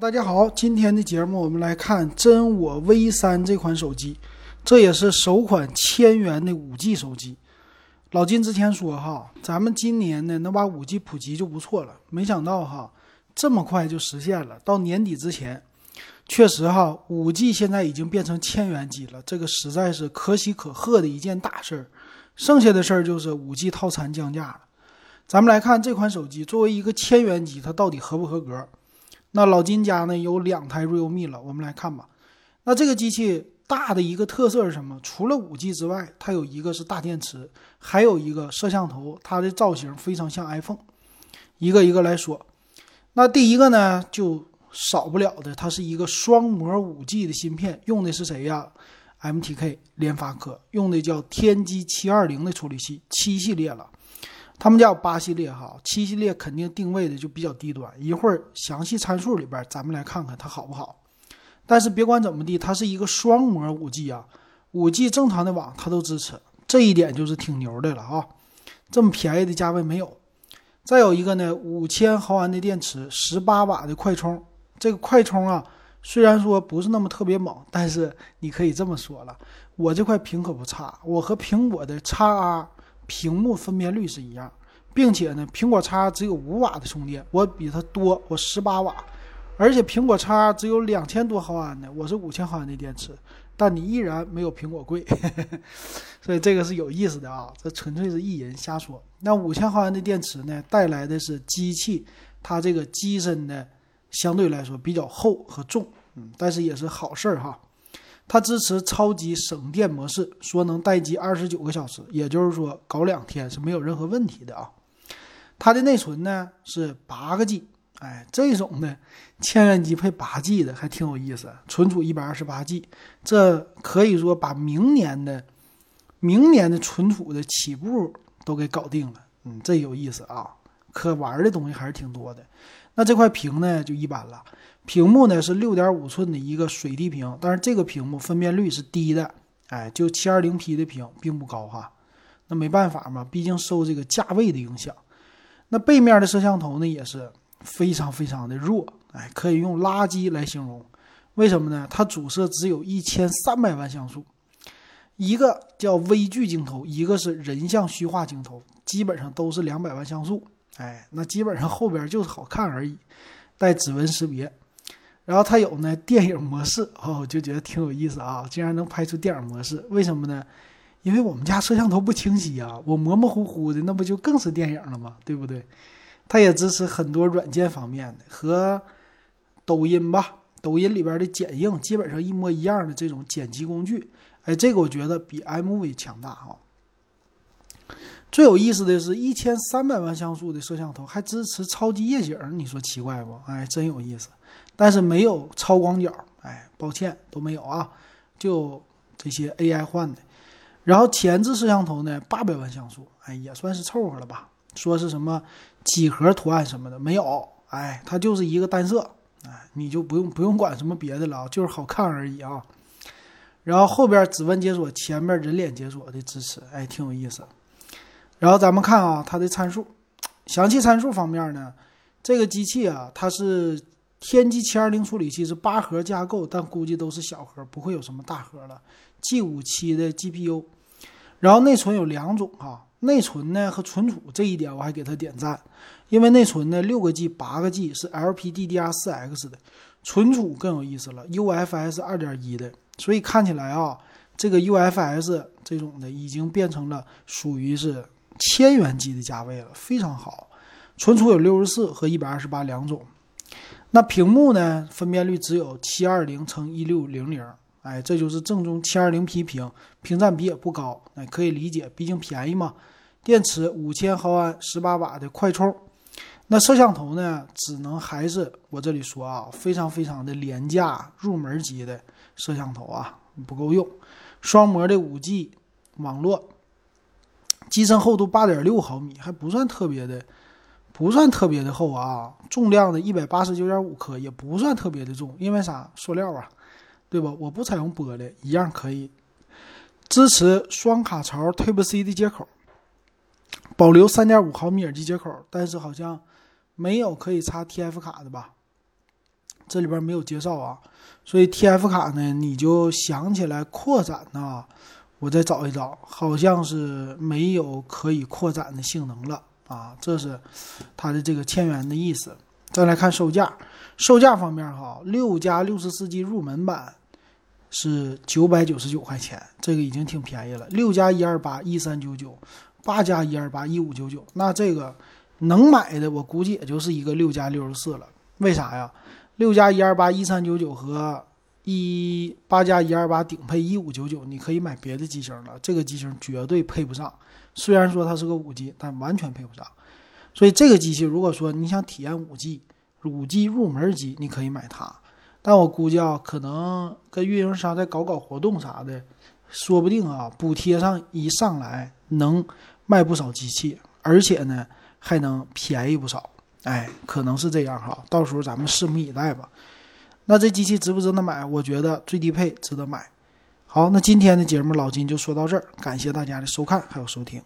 大家好，今天的节目我们来看真我 V 三这款手机，这也是首款千元的五 G 手机。老金之前说哈，咱们今年呢能把五 G 普及就不错了，没想到哈这么快就实现了。到年底之前，确实哈五 G 现在已经变成千元机了，这个实在是可喜可贺的一件大事儿。剩下的事儿就是五 G 套餐降价了。咱们来看这款手机作为一个千元机，它到底合不合格？那老金家呢有两台 realme 了，我们来看吧。那这个机器大的一个特色是什么？除了五 G 之外，它有一个是大电池，还有一个摄像头，它的造型非常像 iPhone。一个一个来说，那第一个呢就少不了的，它是一个双模五 G 的芯片，用的是谁呀？MTK 联发科用的叫天玑七二零的处理器，七系列了。他们家有八系列哈，七系列肯定定位的就比较低端。一会儿详细参数里边，咱们来看看它好不好。但是别管怎么地，它是一个双模五 G 啊，五 G 正常的网它都支持，这一点就是挺牛的了啊。这么便宜的价位没有。再有一个呢，五千毫安的电池，十八瓦的快充。这个快充啊，虽然说不是那么特别猛，但是你可以这么说了，我这块屏可不差，我和苹果的 x R。屏幕分辨率是一样，并且呢，苹果叉只有五瓦的充电，我比它多，我十八瓦，而且苹果叉只有两千多毫安的，我是五千毫安的电池，但你依然没有苹果贵，所以这个是有意思的啊，这纯粹是意人瞎说。那五千毫安的电池呢，带来的是机器它这个机身呢相对来说比较厚和重，嗯，但是也是好事儿哈。它支持超级省电模式，说能待机二十九个小时，也就是说搞两天是没有任何问题的啊。它的内存呢是八个 G，哎，这种的千元机配八 G 的还挺有意思。存储一百二十八 G，这可以说把明年的明年的存储的起步都给搞定了。嗯，这有意思啊，可玩的东西还是挺多的。那这块屏呢就一般了。屏幕呢是六点五寸的一个水滴屏，但是这个屏幕分辨率是低的，哎，就七二零 P 的屏并不高哈。那没办法嘛，毕竟受这个价位的影响。那背面的摄像头呢也是非常非常的弱，哎，可以用垃圾来形容。为什么呢？它主摄只有一千三百万像素，一个叫微距镜头，一个是人像虚化镜头，基本上都是两百万像素，哎，那基本上后边就是好看而已，带指纹识别。然后它有呢电影模式哦，我就觉得挺有意思啊，竟然能拍出电影模式，为什么呢？因为我们家摄像头不清晰啊，我模模糊糊的，那不就更是电影了吗？对不对？它也支持很多软件方面的，和抖音吧，抖音里边的剪映基本上一模一样的这种剪辑工具，哎，这个我觉得比 MV 强大啊。最有意思的是，一千三百万像素的摄像头还支持超级夜景，你说奇怪不？哎，真有意思。但是没有超广角，哎，抱歉都没有啊，就这些 AI 换的。然后前置摄像头呢，八百万像素，哎，也算是凑合了吧。说是什么几何图案什么的没有，哎，它就是一个单色，哎，你就不用不用管什么别的了，就是好看而已啊。然后后边指纹解锁，前面人脸解锁的支持，哎，挺有意思。然后咱们看啊，它的参数，详细参数方面呢，这个机器啊，它是。天玑七二零处理器是八核架构，但估计都是小核，不会有什么大核了。G 五七的 GPU，然后内存有两种哈，内存呢和存储这一点我还给它点赞，因为内存呢六个 G、八个 G 是 LPDDR4X 的，存储更有意思了，UFS 二点一的，所以看起来啊，这个 UFS 这种的已经变成了属于是千元机的价位了，非常好。存储有六十四和一百二十八两种。那屏幕呢？分辨率只有七二零乘一六零零，哎，这就是正宗七二零 P 屏，屏占比也不高，哎，可以理解，毕竟便宜嘛。电池五千毫安，十八瓦的快充。那摄像头呢？只能还是我这里说啊，非常非常的廉价入门级的摄像头啊，不够用。双模的五 G 网络，机身厚度八点六毫米，还不算特别的。不算特别的厚啊，重量的一百八十九点五克，也不算特别的重，因为啥？塑料啊，对吧？我不采用玻璃，一样可以。支持双卡槽 Type C 的接口，保留三点五毫米耳机接口，但是好像没有可以插 TF 卡的吧？这里边没有介绍啊。所以 TF 卡呢，你就想起来扩展呢，我再找一找，好像是没有可以扩展的性能了啊。这是它的这个千元的意思。再来看售价，售价方面哈，六加六十四 G 入门版是九百九十九块钱，这个已经挺便宜了。六加一二八一三九九，八加一二八一五九九，那这个能买的我估计也就是一个六加六十四了。为啥呀？六加一二八一三九九和一八加一二八顶配一五九九，你可以买别的机型了，这个机型绝对配不上。虽然说它是个五 G，但完全配不上。所以这个机器，如果说你想体验五 G，五 G 入门机，你可以买它。但我估计啊，可能跟运营商再搞搞活动啥的，说不定啊，补贴上一上来能卖不少机器，而且呢还能便宜不少。哎，可能是这样哈，到时候咱们拭目以待吧。那这机器值不值得买？我觉得最低配值得买。好，那今天的节目老金就说到这儿，感谢大家的收看还有收听。